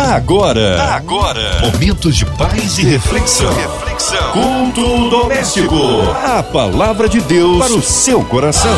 Agora, agora, momentos de paz e reflexão. reflexão. Culto doméstico. A palavra de Deus para o seu coração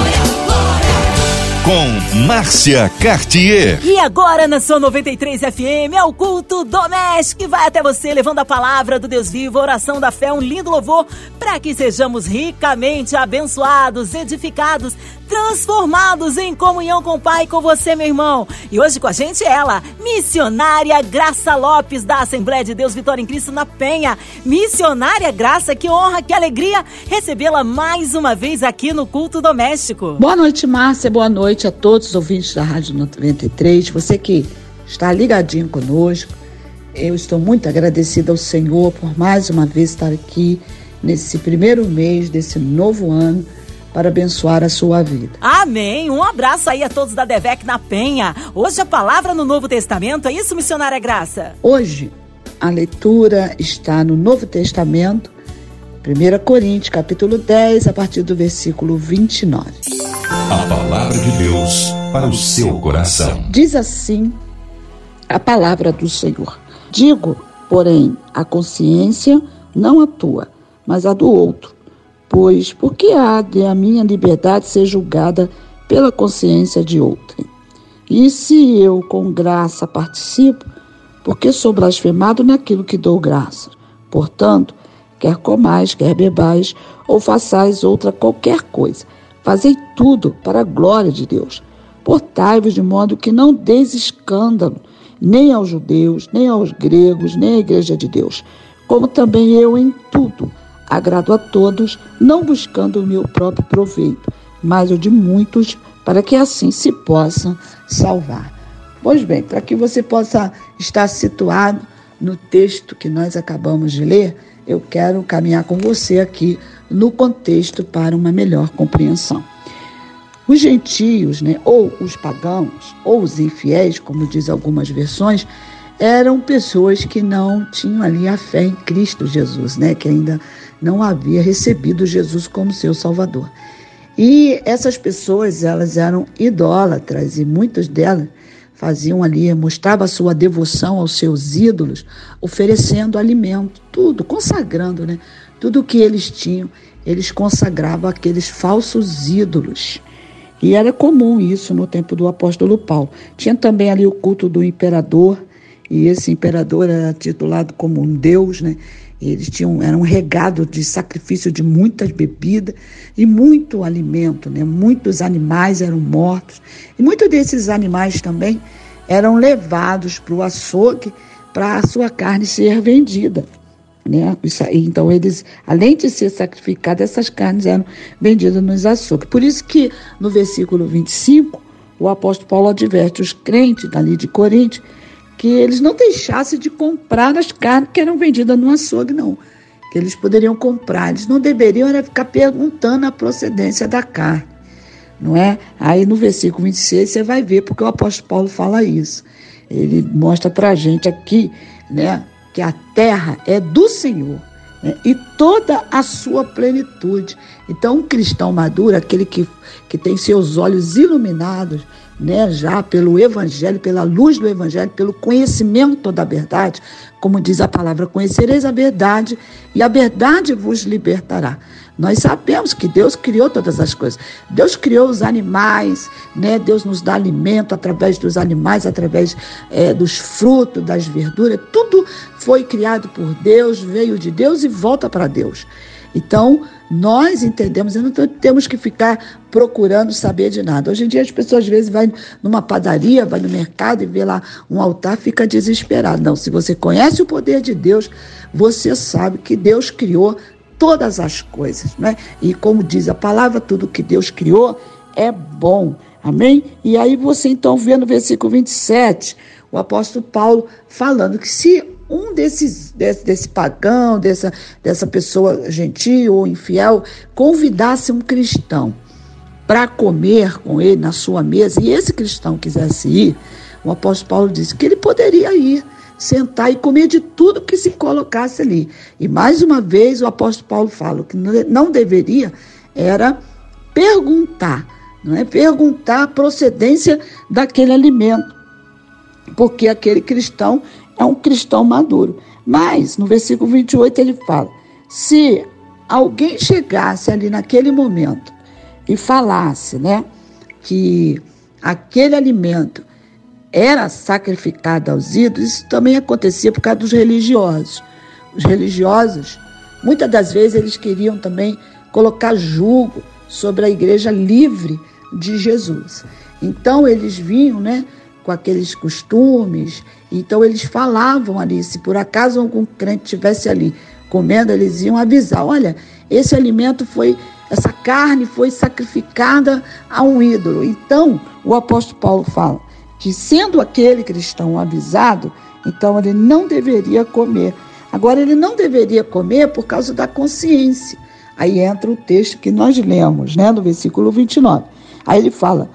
com Márcia Cartier. E agora na sua 93 FM é o culto doméstico que vai até você levando a palavra do Deus vivo, oração da fé, um lindo louvor para que sejamos ricamente abençoados, edificados, transformados em comunhão com o Pai e com você, meu irmão. E hoje com a gente ela, missionária Graça Lopes da Assembleia de Deus Vitória em Cristo na Penha. Missionária Graça, que honra, que alegria recebê-la mais uma vez aqui no culto doméstico. Boa noite, Márcia. Boa noite a todos os ouvintes da Rádio 93. Você que está ligadinho conosco. Eu estou muito agradecida ao Senhor por mais uma vez estar aqui nesse primeiro mês desse novo ano para abençoar a sua vida. Amém. Um abraço aí a todos da Devec na Penha. Hoje a palavra no Novo Testamento, é isso, missionária Graça? Hoje a leitura está no Novo Testamento, 1 Coríntios, capítulo 10, a partir do versículo 29. A palavra de Deus para o seu coração. Diz assim a palavra do Senhor. Digo, porém, a consciência não a tua, mas a do outro Pois, por que há de a minha liberdade ser julgada pela consciência de outrem? E se eu com graça participo, porque sou blasfemado naquilo que dou graça? Portanto, quer comais, quer bebais, ou façais outra qualquer coisa, fazei tudo para a glória de Deus. Portai-vos de modo que não deis escândalo, nem aos judeus, nem aos gregos, nem à igreja de Deus, como também eu em tudo Agrado a todos, não buscando o meu próprio proveito, mas o de muitos, para que assim se possa salvar. Pois bem, para que você possa estar situado no texto que nós acabamos de ler, eu quero caminhar com você aqui no contexto para uma melhor compreensão. Os gentios, né, ou os pagãos, ou os infiéis, como diz algumas versões, eram pessoas que não tinham ali a fé em Cristo Jesus, né, que ainda não havia recebido Jesus como seu Salvador. E essas pessoas, elas eram idólatras e muitas delas faziam ali, mostravam a sua devoção aos seus ídolos, oferecendo alimento, tudo, consagrando, né? Tudo que eles tinham, eles consagravam aqueles falsos ídolos. E era comum isso no tempo do apóstolo Paulo. Tinha também ali o culto do imperador, e esse imperador era titulado como um deus, né? Eles tinham, um regado de sacrifício de muitas bebidas e muito alimento, né? Muitos animais eram mortos. E muitos desses animais também eram levados para o açougue para a sua carne ser vendida. Né? Aí, então, eles, além de ser sacrificadas, essas carnes eram vendidas nos açougues. Por isso que no versículo 25, o apóstolo Paulo adverte os crentes ali de Corinto que eles não deixassem de comprar as carnes que eram vendidas no açougue, não. Que eles poderiam comprar. Eles não deveriam era ficar perguntando a procedência da carne. Não é? Aí no versículo 26 você vai ver porque o apóstolo Paulo fala isso. Ele mostra para a gente aqui né, que a terra é do Senhor né, e toda a sua plenitude. Então, um cristão maduro, aquele que, que tem seus olhos iluminados né, já pelo Evangelho, pela luz do Evangelho, pelo conhecimento da verdade, como diz a palavra, conhecereis a verdade e a verdade vos libertará. Nós sabemos que Deus criou todas as coisas. Deus criou os animais, né? Deus nos dá alimento através dos animais, através é, dos frutos, das verduras. Tudo foi criado por Deus, veio de Deus e volta para Deus. Então, nós entendemos, não temos que ficar procurando saber de nada. Hoje em dia as pessoas às vezes vão numa padaria, vai no mercado e vê lá um altar, fica desesperado. Não, se você conhece o poder de Deus, você sabe que Deus criou todas as coisas, né? E como diz a palavra, tudo que Deus criou é bom. Amém? E aí você então vê no versículo 27, o apóstolo Paulo falando que se um desses, desse, desse pagão, dessa, dessa pessoa gentil ou infiel, convidasse um cristão para comer com ele na sua mesa, e esse cristão quisesse ir, o apóstolo Paulo disse que ele poderia ir, sentar e comer de tudo que se colocasse ali. E mais uma vez o apóstolo Paulo fala que não deveria era perguntar, não é? Perguntar a procedência daquele alimento. porque aquele cristão é um cristão maduro. Mas, no versículo 28, ele fala: se alguém chegasse ali naquele momento e falasse, né, que aquele alimento era sacrificado aos ídolos, isso também acontecia por causa dos religiosos. Os religiosos, muitas das vezes, eles queriam também colocar julgo sobre a igreja livre de Jesus. Então, eles vinham, né, com aqueles costumes, então eles falavam ali, se por acaso algum crente estivesse ali comendo, eles iam avisar: olha, esse alimento foi, essa carne foi sacrificada a um ídolo. Então, o apóstolo Paulo fala que, sendo aquele cristão avisado, então ele não deveria comer. Agora, ele não deveria comer por causa da consciência. Aí entra o texto que nós lemos, né, no versículo 29. Aí ele fala: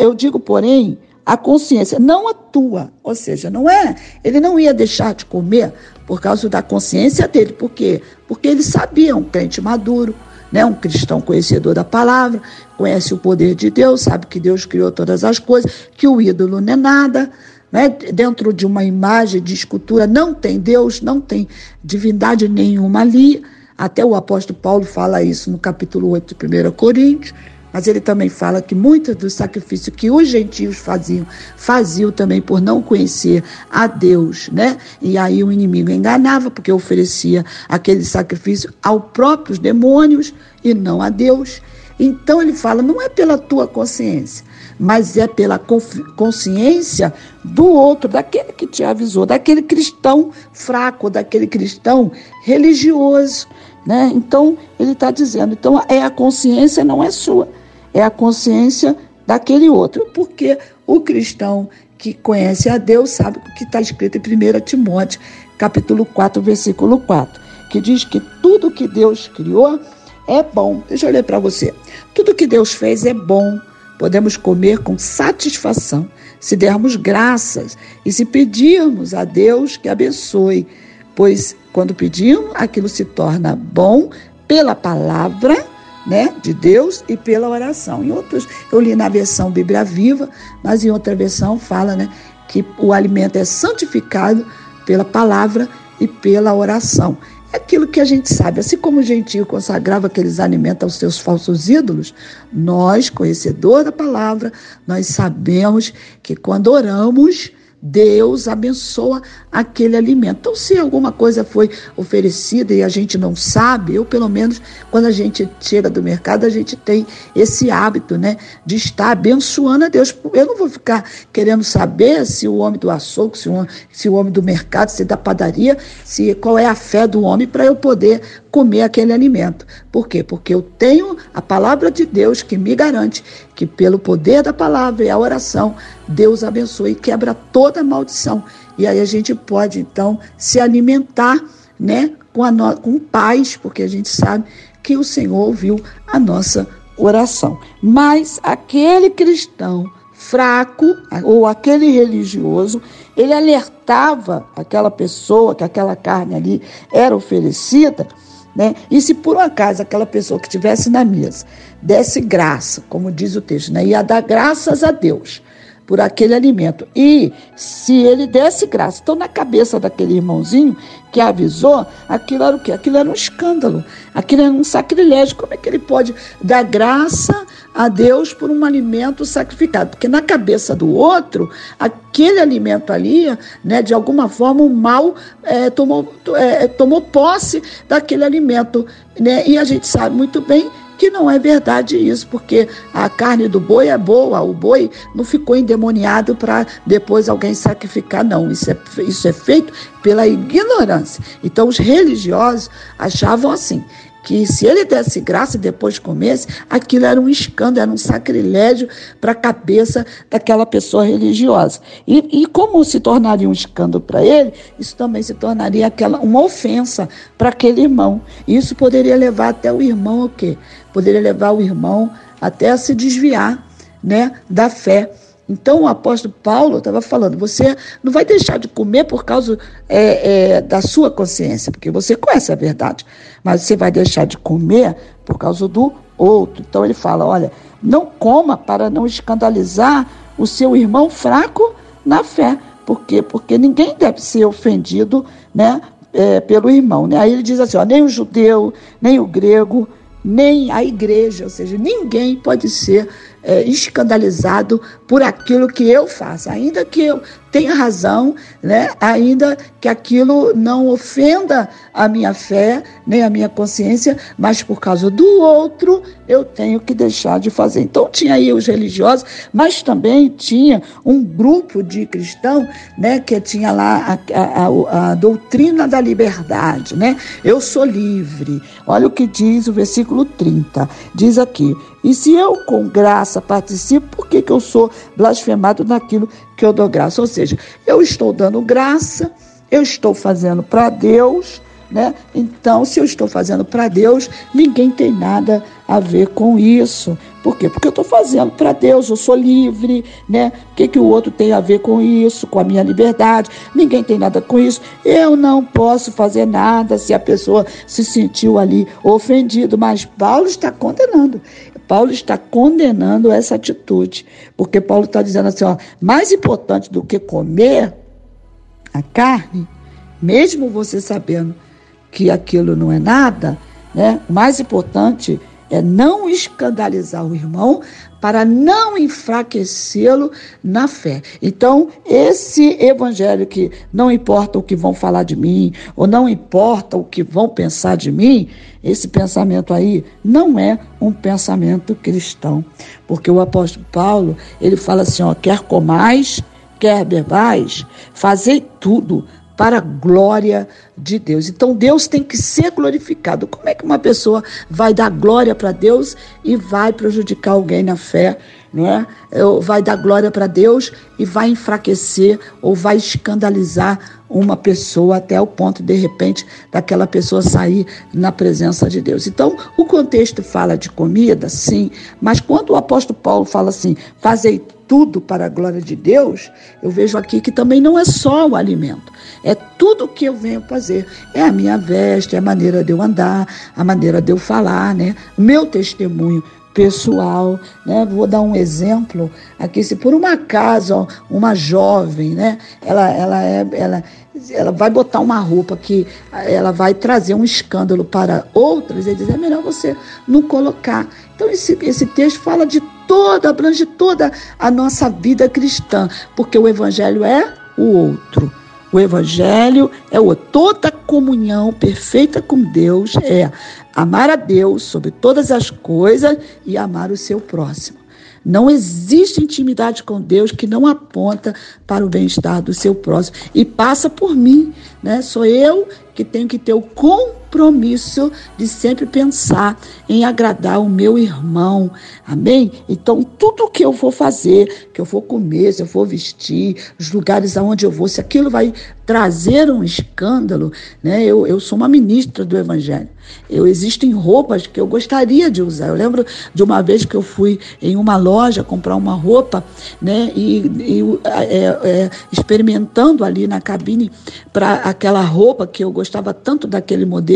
Eu digo, porém, a consciência, não a tua. Ou seja, não é, ele não ia deixar de comer por causa da consciência dele. Por quê? Porque ele sabia, um crente maduro, né, um cristão conhecedor da palavra, conhece o poder de Deus, sabe que Deus criou todas as coisas, que o ídolo não é nada. Né? Dentro de uma imagem de escultura não tem Deus, não tem divindade nenhuma ali. Até o apóstolo Paulo fala isso no capítulo 8 de 1 Coríntios. Mas ele também fala que muitos dos sacrifícios que os gentios faziam, faziam também por não conhecer a Deus, né? E aí o inimigo enganava, porque oferecia aquele sacrifício aos próprios demônios e não a Deus. Então ele fala: não é pela tua consciência, mas é pela consciência do outro, daquele que te avisou, daquele cristão fraco, daquele cristão religioso. Né? Então, ele está dizendo: então é a consciência, não é sua é a consciência daquele outro, porque o cristão que conhece a Deus sabe o que está escrito em 1 Timóteo, capítulo 4, versículo 4, que diz que tudo que Deus criou é bom. Deixa eu ler para você. Tudo que Deus fez é bom. Podemos comer com satisfação se dermos graças e se pedirmos a Deus que abençoe, pois quando pedimos, aquilo se torna bom pela palavra né, de Deus e pela oração. Em outros, eu li na versão Bíblia Viva, mas em outra versão fala né, que o alimento é santificado pela palavra e pela oração. É aquilo que a gente sabe, assim como o gentio consagrava aqueles alimentos aos seus falsos ídolos, nós, conhecedor da palavra, nós sabemos que quando oramos, Deus abençoa aquele alimento. Então, se alguma coisa foi oferecida e a gente não sabe, eu pelo menos quando a gente chega do mercado, a gente tem esse hábito, né, de estar abençoando a Deus. Eu não vou ficar querendo saber se o homem do açougue, se o, se o homem do mercado, se da padaria, se qual é a fé do homem para eu poder comer aquele alimento. Por quê? Porque eu tenho a palavra de Deus que me garante que pelo poder da palavra e a oração, Deus abençoe e quebra toda maldição. E aí a gente pode, então, se alimentar né, com, a no... com paz, porque a gente sabe que o Senhor ouviu a nossa oração. Mas aquele cristão fraco ou aquele religioso, ele alertava aquela pessoa que aquela carne ali era oferecida né? E se por um acaso aquela pessoa que estivesse na mesa desse graça, como diz o texto, né? ia dar graças a Deus por aquele alimento. E se ele desse graça, então na cabeça daquele irmãozinho que avisou, aquilo era o quê? Aquilo era um escândalo, aquilo era um sacrilégio. Como é que ele pode dar graça a Deus por um alimento sacrificado? Porque na cabeça do outro, aquele alimento ali, né, de alguma forma, o mal é, tomou, é, tomou posse daquele alimento. Né? E a gente sabe muito bem que não é verdade isso, porque a carne do boi é boa, o boi não ficou endemoniado para depois alguém sacrificar, não. Isso é, isso é feito pela ignorância. Então, os religiosos achavam assim que se ele desse graça e depois comesse, aquilo era um escândalo, era um sacrilégio para a cabeça daquela pessoa religiosa. E, e como se tornaria um escândalo para ele, isso também se tornaria aquela, uma ofensa para aquele irmão. Isso poderia levar até o irmão o quê? Poderia levar o irmão até a se desviar né, da fé. Então o apóstolo Paulo estava falando: você não vai deixar de comer por causa é, é, da sua consciência, porque você conhece a verdade, mas você vai deixar de comer por causa do outro. Então ele fala: olha, não coma para não escandalizar o seu irmão fraco na fé. Por quê? Porque ninguém deve ser ofendido né, é, pelo irmão. Né? Aí ele diz assim: ó, nem o judeu, nem o grego, nem a igreja, ou seja, ninguém pode ser é, escandalizado por aquilo que eu faço, ainda que eu tenha razão, né? ainda que aquilo não ofenda a minha fé, nem a minha consciência, mas por causa do outro eu tenho que deixar de fazer. Então tinha aí os religiosos, mas também tinha um grupo de cristãos né, que tinha lá a, a, a doutrina da liberdade. Né? Eu sou livre. Olha o que diz o versículo 30. Diz aqui: e se eu com graça participo, por que, que eu sou blasfemado naquilo que eu dou graça? Ou seja, eu estou dando graça, eu estou fazendo para Deus, né? Então, se eu estou fazendo para Deus, ninguém tem nada a ver com isso. Por quê? Porque eu estou fazendo para Deus, eu sou livre, né? O que, que o outro tem a ver com isso, com a minha liberdade? Ninguém tem nada com isso. Eu não posso fazer nada se a pessoa se sentiu ali ofendido, mas Paulo está condenando. Paulo está condenando essa atitude, porque Paulo está dizendo assim: ó, mais importante do que comer a carne, mesmo você sabendo que aquilo não é nada, né? O mais importante é não escandalizar o irmão para não enfraquecê-lo na fé. Então, esse evangelho que não importa o que vão falar de mim, ou não importa o que vão pensar de mim, esse pensamento aí não é um pensamento cristão. Porque o apóstolo Paulo, ele fala assim, ó, quer comais, quer bebais, fazei tudo para a glória de Deus. Então Deus tem que ser glorificado. Como é que uma pessoa vai dar glória para Deus e vai prejudicar alguém na fé? Não é? Vai dar glória para Deus e vai enfraquecer ou vai escandalizar uma pessoa até o ponto, de repente, daquela pessoa sair na presença de Deus. Então, o contexto fala de comida, sim, mas quando o apóstolo Paulo fala assim, fazei tudo para a glória de Deus, eu vejo aqui que também não é só o alimento, é tudo que eu venho fazer. É a minha veste, é a maneira de eu andar, a maneira de eu falar, né? Meu testemunho pessoal, né? Vou dar um exemplo aqui, se por uma acaso uma jovem, né? Ela, ela é, ela, ela vai botar uma roupa que ela vai trazer um escândalo para outras, ele diz, é melhor você não colocar. Então esse, esse texto fala de toda, abrange toda a nossa vida cristã, porque o evangelho é o outro. O Evangelho é o toda comunhão perfeita com Deus é amar a Deus sobre todas as coisas e amar o seu próximo. Não existe intimidade com Deus que não aponta para o bem-estar do seu próximo e passa por mim, né? Sou eu que tenho que ter o compromisso de sempre pensar em agradar o meu irmão. Amém? Então, tudo que eu vou fazer, que eu vou comer, se eu for vestir, os lugares aonde eu vou, se aquilo vai trazer um escândalo, né? Eu, eu sou uma ministra do Evangelho. Eu existem roupas que eu gostaria de usar. Eu lembro de uma vez que eu fui em uma loja comprar uma roupa, né? E, e é, é, experimentando ali na cabine para aquela roupa que eu gostava tanto daquele modelo,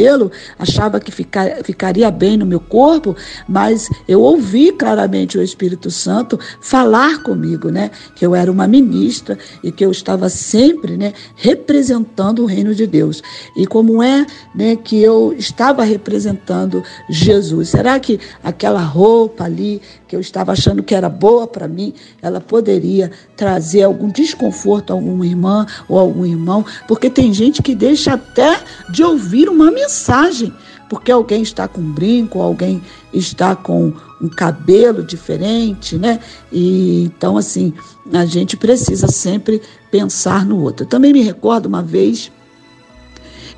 achava que ficar, ficaria bem no meu corpo, mas eu ouvi claramente o Espírito Santo falar comigo, né? Que eu era uma ministra e que eu estava sempre, né? Representando o reino de Deus. E como é, né? Que eu estava representando Jesus. Será que aquela roupa ali que eu estava achando que era boa para mim, ela poderia trazer algum desconforto a alguma irmã ou algum irmão? Porque tem gente que deixa até de ouvir uma mensagem porque alguém está com um brinco, alguém está com um cabelo diferente, né? E então assim, a gente precisa sempre pensar no outro. Eu também me recordo uma vez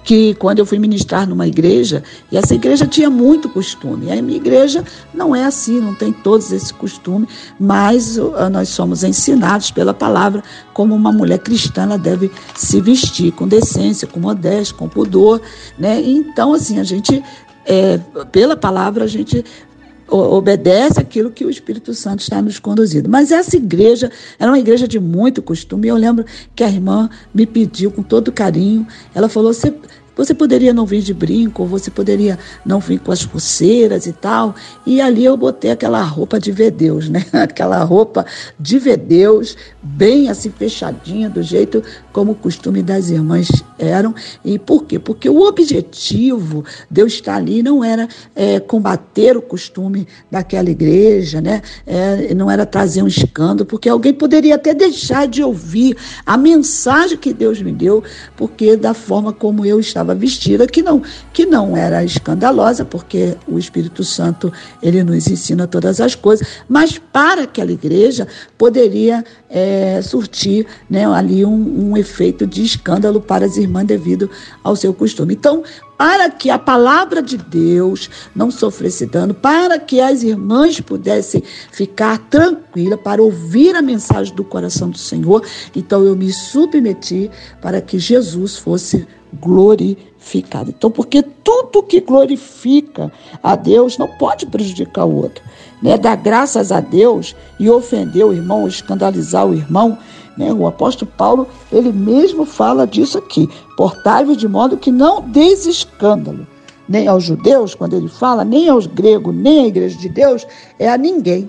que quando eu fui ministrar numa igreja, e essa igreja tinha muito costume. A minha igreja não é assim, não tem todos esse costume, mas uh, nós somos ensinados pela palavra como uma mulher cristã ela deve se vestir com decência, com modéstia, com pudor, né? Então assim a gente é, pela palavra a gente obedece aquilo que o Espírito Santo está nos conduzindo. Mas essa igreja era uma igreja de muito costume. Eu lembro que a irmã me pediu com todo carinho. Ela falou: você poderia não vir de brinco, você poderia não vir com as pulseiras e tal. E ali eu botei aquela roupa de ver Deus, né? Aquela roupa de ver Deus, bem assim fechadinha, do jeito como o costume das irmãs eram. E por quê? Porque o objetivo de eu estar ali não era é, combater o costume daquela igreja, né? É, não era trazer um escândalo, porque alguém poderia até deixar de ouvir a mensagem que Deus me deu, porque da forma como eu estava vestida, que não, que não era escandalosa, porque o Espírito Santo ele nos ensina todas as coisas, mas para aquela igreja poderia é, surtir né, ali um, um efeito de escândalo para as irmãs devido ao seu costume. Então, para que a palavra de Deus não sofresse dano, para que as irmãs pudessem ficar tranquilas para ouvir a mensagem do coração do Senhor. Então eu me submeti para que Jesus fosse glorificado. Então, porque tudo que glorifica a Deus não pode prejudicar o outro. Né? Dar graças a Deus e ofender o irmão, escandalizar o irmão, né? O apóstolo Paulo, ele mesmo fala disso aqui. Portai-vos de modo que não deis escândalo, nem aos judeus, quando ele fala, nem aos gregos, nem à igreja de Deus, é a ninguém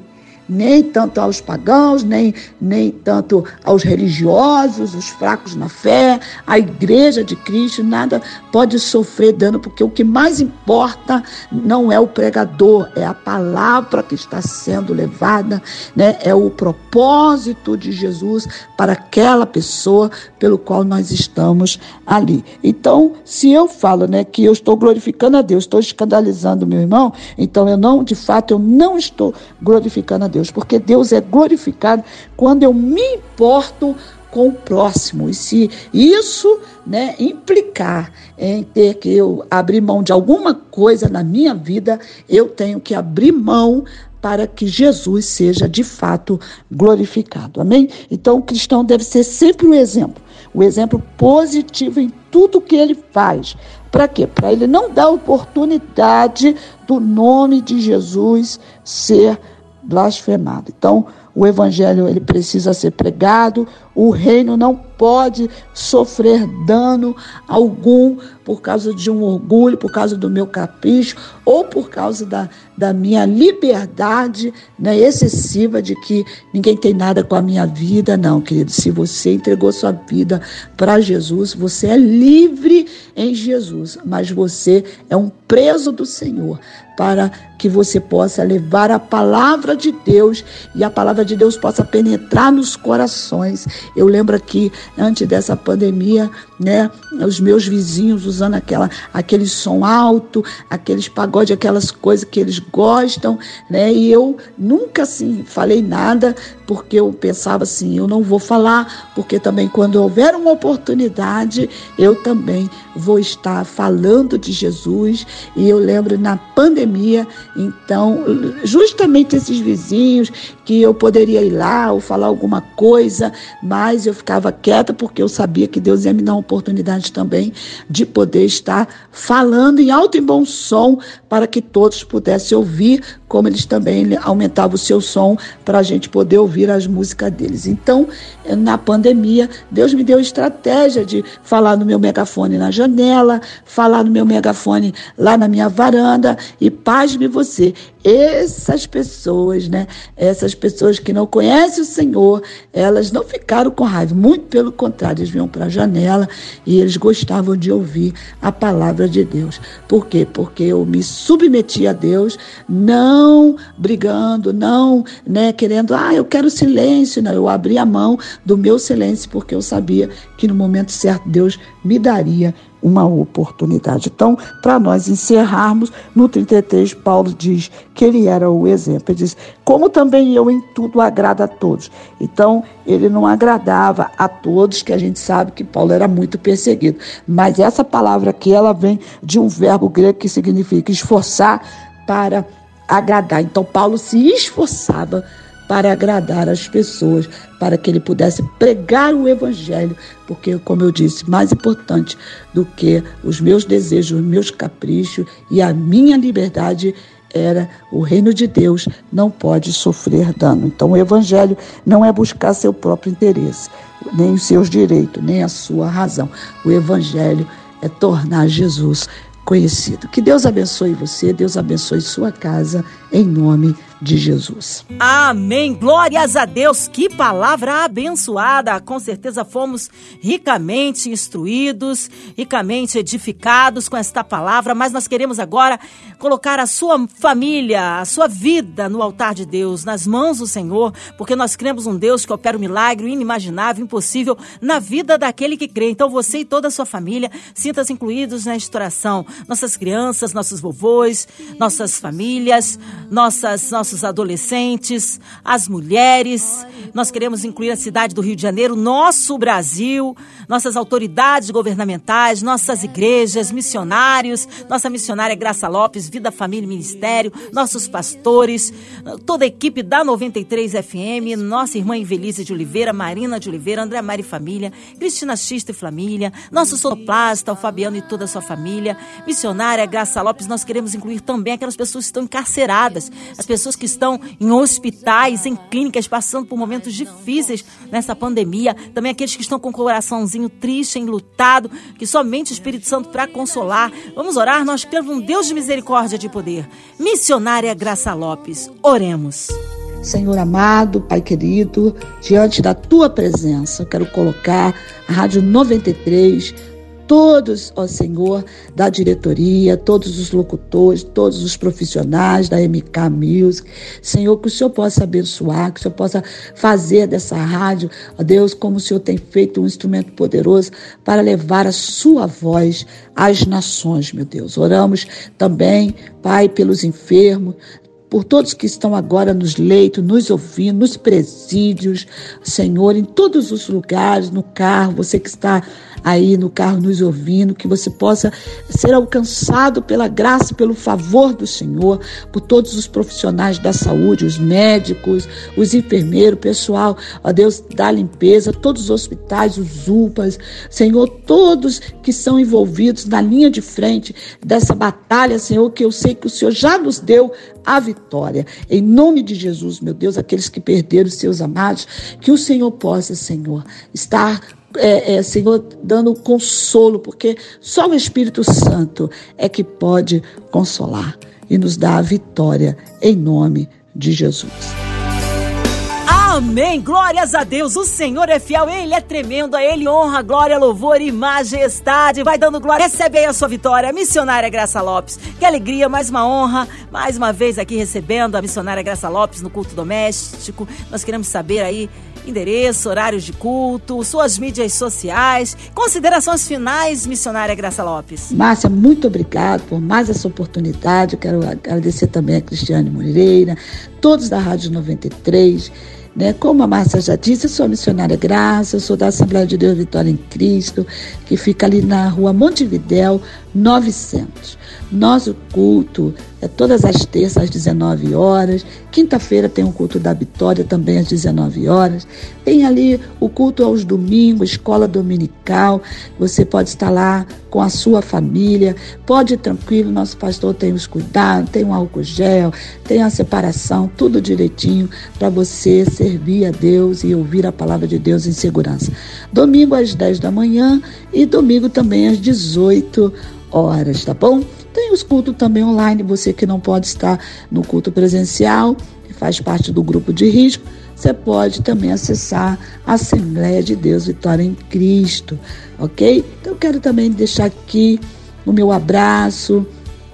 nem tanto aos pagãos, nem, nem tanto aos religiosos, os fracos na fé, a igreja de Cristo, nada pode sofrer dano, porque o que mais importa não é o pregador, é a palavra que está sendo levada, né? é o propósito de Jesus para aquela pessoa pelo qual nós estamos ali. Então, se eu falo né, que eu estou glorificando a Deus, estou escandalizando meu irmão, então eu não, de fato, eu não estou glorificando a Deus, porque Deus é glorificado quando eu me importo com o próximo. E se isso né, implicar em ter que eu abrir mão de alguma coisa na minha vida, eu tenho que abrir mão para que Jesus seja de fato glorificado. Amém? Então o cristão deve ser sempre o exemplo, o exemplo positivo em tudo que ele faz. Para quê? Para ele não dar oportunidade do nome de Jesus ser blasfemado. Então, o evangelho ele precisa ser pregado, o reino não pode sofrer dano algum por causa de um orgulho, por causa do meu capricho ou por causa da, da minha liberdade né, excessiva de que ninguém tem nada com a minha vida. Não, querido, se você entregou sua vida para Jesus, você é livre em Jesus, mas você é um preso do Senhor para que você possa levar a palavra de Deus e a palavra de Deus possa penetrar nos corações. Eu lembro aqui, antes dessa pandemia, né, os meus vizinhos usando aquela, aquele som alto, aqueles pagodes, aquelas coisas que eles gostam, né, e eu nunca assim falei nada, porque eu pensava assim, eu não vou falar, porque também quando houver uma oportunidade, eu também vou estar falando de Jesus. E eu lembro na pandemia, então, justamente esses vizinhos que eu poderia ir lá ou falar alguma coisa, mas eu ficava quieta porque eu sabia que Deus ia me dar uma oportunidade também de poder estar falando em alto e bom som para que todos pudessem ouvir, como eles também aumentavam o seu som para a gente poder ouvir as músicas deles. Então, na pandemia, Deus me deu estratégia de falar no meu megafone na janela, falar no meu megafone lá na minha varanda e pasme você, essas pessoas, né? Essas pessoas que não conhecem o Senhor, elas não ficaram com raiva, muito pelo contrário, eles vinham para a janela e eles gostavam de ouvir a palavra de Deus. Por quê? Porque eu me submeti a Deus, não brigando, não, né, querendo, ah, eu quero silêncio, não, eu abri a mão do meu silêncio porque eu sabia que no momento certo Deus me daria uma oportunidade. Então, para nós encerrarmos, no 33, Paulo diz que ele era o exemplo. Ele diz: Como também eu em tudo agrado a todos. Então, ele não agradava a todos, que a gente sabe que Paulo era muito perseguido. Mas essa palavra aqui, ela vem de um verbo grego que significa esforçar para agradar. Então, Paulo se esforçava para agradar as pessoas, para que ele pudesse pregar o evangelho, porque, como eu disse, mais importante do que os meus desejos, os meus caprichos e a minha liberdade era o reino de Deus não pode sofrer dano. Então, o evangelho não é buscar seu próprio interesse, nem os seus direitos, nem a sua razão. O evangelho é tornar Jesus conhecido. Que Deus abençoe você, Deus abençoe sua casa, em nome de Jesus. Amém. Glórias a Deus. Que palavra abençoada. Com certeza fomos ricamente instruídos, ricamente edificados com esta palavra, mas nós queremos agora colocar a sua família, a sua vida no altar de Deus, nas mãos do Senhor, porque nós cremos um Deus que opera um milagre inimaginável, impossível na vida daquele que crê. Então você e toda a sua família sintam-se incluídos nesta oração. Nossas crianças, nossos vovôs, nossas famílias, nossas, nossos adolescentes, as mulheres. Nós queremos incluir a cidade do Rio de Janeiro, nosso Brasil, nossas autoridades governamentais, nossas igrejas, missionários, nossa missionária Graça Lopes, Vida, Família e Ministério, nossos pastores, toda a equipe da 93 FM, nossa irmã Invelise de Oliveira, Marina de Oliveira, André Mari Família, Cristina Xista e Família, nosso sonoplasta, o Fabiano e toda a sua família, missionária Graça Lopes, nós queremos incluir também aquelas pessoas que estão encarceradas, as pessoas que estão em hospitais, em clínicas, passando por momentos difíceis nessa pandemia, também aqueles que estão com o coraçãozinho triste, enlutado, que somente o Espírito Santo para consolar. Vamos orar, nós temos um Deus de misericórdia de poder. Missionária Graça Lopes, oremos. Senhor amado, Pai querido, diante da tua presença, eu quero colocar a Rádio 93 todos, ó Senhor, da diretoria, todos os locutores, todos os profissionais da MK Music. Senhor, que o Senhor possa abençoar, que o Senhor possa fazer dessa rádio, ó Deus, como o Senhor tem feito um instrumento poderoso para levar a sua voz às nações, meu Deus. Oramos também, Pai, pelos enfermos, por todos que estão agora nos leitos, nos ouvindo, nos presídios, Senhor, em todos os lugares, no carro, você que está aí no carro nos ouvindo, que você possa ser alcançado pela graça, pelo favor do Senhor, por todos os profissionais da saúde, os médicos, os enfermeiros, pessoal, ó Deus, da limpeza, todos os hospitais, os UPAs, Senhor, todos que são envolvidos na linha de frente dessa batalha, Senhor, que eu sei que o Senhor já nos deu a vitória. Em nome de Jesus, meu Deus, aqueles que perderam seus amados, que o Senhor possa, Senhor, estar é, é, Senhor, dando consolo, porque só o Espírito Santo é que pode consolar e nos dar a vitória em nome de Jesus. Amém. Glórias a Deus. O Senhor é fiel, Ele é tremendo. A Ele honra, glória, louvor e majestade. Vai dando glória. Recebe aí a sua vitória. Missionária Graça Lopes. Que alegria, mais uma honra. Mais uma vez aqui recebendo a missionária Graça Lopes no culto doméstico. Nós queremos saber aí endereço, horários de culto, suas mídias sociais. Considerações finais, missionária Graça Lopes. Márcia, muito obrigado por mais essa oportunidade. Eu quero agradecer também a Cristiane Moreira, todos da Rádio 93. Né? Como a Márcia já disse, eu sou missionária Graça, eu sou da Assembleia de Deus Vitória em Cristo, que fica ali na rua Montevidéu, 900. Nosso culto é todas as terças às 19 horas. Quinta-feira tem o culto da Vitória também às 19 horas. Tem ali o culto aos domingos, escola dominical. Você pode estar lá com a sua família. Pode ir tranquilo, nosso pastor tem os cuidados, tem um álcool gel, tem a separação, tudo direitinho para você servir a Deus e ouvir a palavra de Deus em segurança. Domingo às 10 da manhã e domingo também às 18 horas, tá bom? Tem os cultos também online, você que não pode estar no culto presencial, que faz parte do grupo de risco, você pode também acessar a Assembleia de Deus Vitória em Cristo, ok? Então eu quero também deixar aqui o meu abraço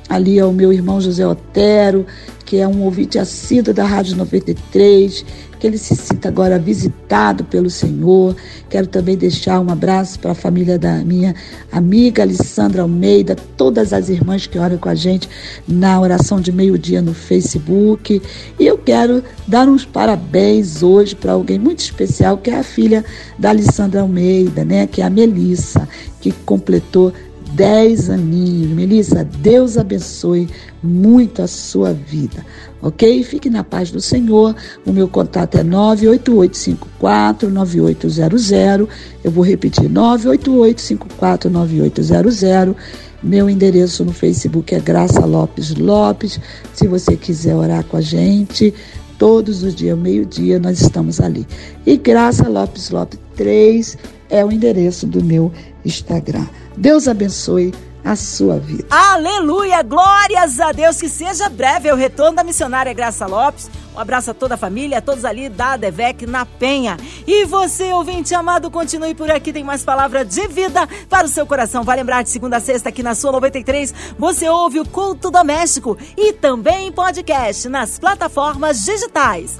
ali ao meu irmão José Otero, que é um ouvinte assíduo da Rádio 93, que ele se sinta agora visitado pelo Senhor. Quero também deixar um abraço para a família da minha amiga Alessandra Almeida, todas as irmãs que oram com a gente na oração de meio-dia no Facebook. E eu quero dar uns parabéns hoje para alguém muito especial, que é a filha da Alessandra Almeida, né, que é a Melissa, que completou 10 aninhos. Melissa, Deus abençoe muito a sua vida, ok? Fique na paz do Senhor. O meu contato é 988549800. Eu vou repetir: 988549800. Meu endereço no Facebook é Graça Lopes Lopes. Se você quiser orar com a gente, todos os dias, meio-dia, nós estamos ali. E Graça Lopes Lopes 3 é o endereço do meu Instagram. Deus abençoe a sua vida. Aleluia! Glórias a Deus! Que seja breve o retorno da missionária Graça Lopes. Um abraço a toda a família, a todos ali da Devec na Penha. E você, ouvinte amado, continue por aqui, tem mais palavra de vida para o seu coração. Vai lembrar de segunda a sexta aqui na sua 93, você ouve o Culto Doméstico e também podcast nas plataformas digitais.